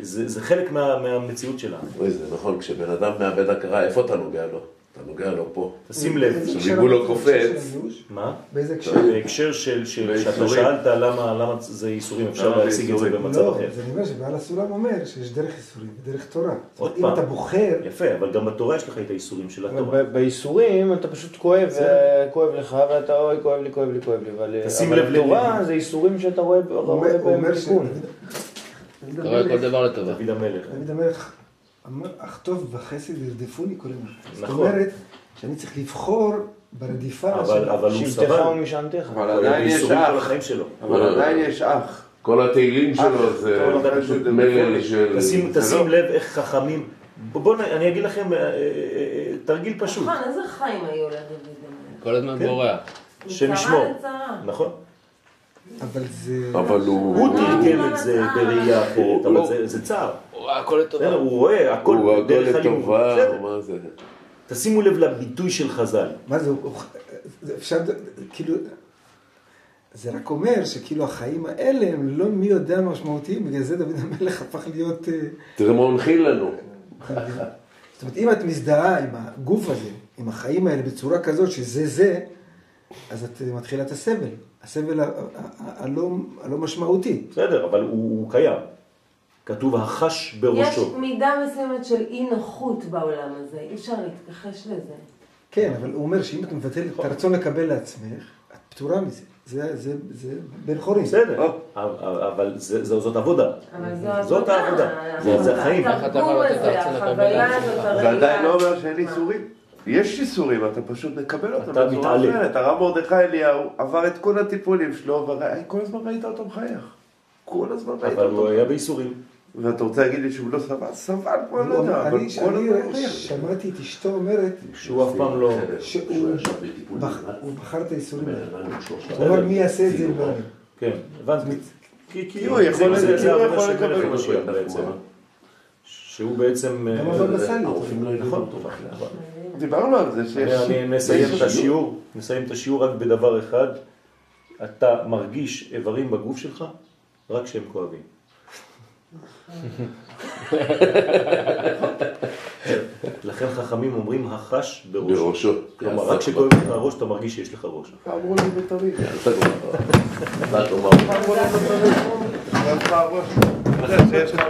זה, זה חלק מה, מהמציאות שלנו. אוי, זה נכון, כשבן אדם מאבד הכרה, איפה אתה נוגע לו? אתה נוגע לו פה. תשים לב, הוא לא קופץ-? מה? באיזה הקשר? בהקשר של, של שאתה באיסורים. שאלת למה, זה איסורים, אפשר זה להשיג את זה? במצב לא, אחר. אז אני אומר שבעל הסולם אומר שיש דרך איסורים ודרך תורה. עוד אומרת, אם פעם. אתה בוחר, יפה, אבל גם בתורה יש לך את האיסורים של התורה. אבל ב- בייסורים אתה פשוט כואב, אה, כואב לך, ואתה אוי, כואב לי, כואב לי, כואב לי. אבל תשים לב התורה ל- זה איסורים שאתה רואה בהם. תיקון. אתה רואה כל דבר לטובה. דוד המלך. דוד המלך אמר, אך טוב וחסד ירדפוני כל הזמן. זאת נכון. אומרת, שאני צריך לבחור ברדיפה אבל, של... אבל שבטך. ומשענתך. אבל עדיין יש אח. החיים שלו. אבל עדיין יש אח. כל התהילים שלו זה מלל של... תשים, לא- לב איך חכמים, בואו אני אגיד לכם אה, אה, אה, תרגיל פשוט, נכון, איזה חיים היו לדוד? כל הזמן כן. בורח. מצרה ישמור. נכון? אבל זה... אבל הוא... הוא תרגם את זה. בראייה אחרת, אבל. זה- זה צער. הכל לטובה. הוא רואה הכל הוא הכל דרך הלימוד. מה זה? תשימו לב לביטוי של חז"ל. מה זה, אפשר, כאילו, זה רק אומר שכאילו החיים האלה הם לא מי יודע משמעותיים, בגלל זה דוד המלך הפך להיות... אה, תראה מה הוא הנחיל לנו. [LAUGHS] זאת אומרת, אם את מזדהה עם הגוף הזה, עם החיים האלה בצורה כזאת שזה זה, אז את מתחילה את הסבל. הסבל הלא הלא משמעותי. בסדר, אבל הוא קיים. כתוב החש יש בראשו. מידה מסוימת של אי נוחות בעולם הזה, אי אפשר להתכחש לזה. כן, אבל הוא אומר שאם את מבטלת את הרצון לקבל לעצמך, את פטורה מזה. זה, זה, זה בן חורין. בסדר, או. אבל זאת עבודה. זאת העבודה. זה- החיים. איך אתה התרגום יכול לתת הזה, הרצון לקבל החוויה לעצמך? הזאת, זה הראייה. עדיין לא אומר שאין איסורים. יש איסורים, אתה פשוט מקבל אותם אתה בצורה. אחרת. הרב מרדכי אליהו עבר את כל הטיפולים שלו, וכל הזמן ראית אותו מחייך. כל הזמן ראית אבל הוא אותו. היה בייסורים. ואתה רוצה להגיד לי שהוא לא סבל? סבל כמו לא יודע, אבל אני, כל אני הזמן. שמעתי את אשתו אומרת שהוא אף פעם לא... שהוא בחר את האיסורים האלה. הוא אמר מי יעשה את זה אני. כן, הבנתי. כי כי הוא יכול- לקבל אותו. המשיח בעצם. שהוא בעצם... גם אה, הבבא סאלי. הרופאים לא ילמדו נכון, אותו בכלל. דיברנו על זה שיש... אני יש את השיעור, נסיים את השיעור רק בדבר אחד, אתה מרגיש איברים בגוף שלך רק כשהם כואבים. לכן חכמים אומרים החש בראשו. בראשו. כלומר, רק כשכואב לך הראש אתה מרגיש שיש לך ראש. אמרו לי כבר- אתה תאמר. אמרו לי בתמיד.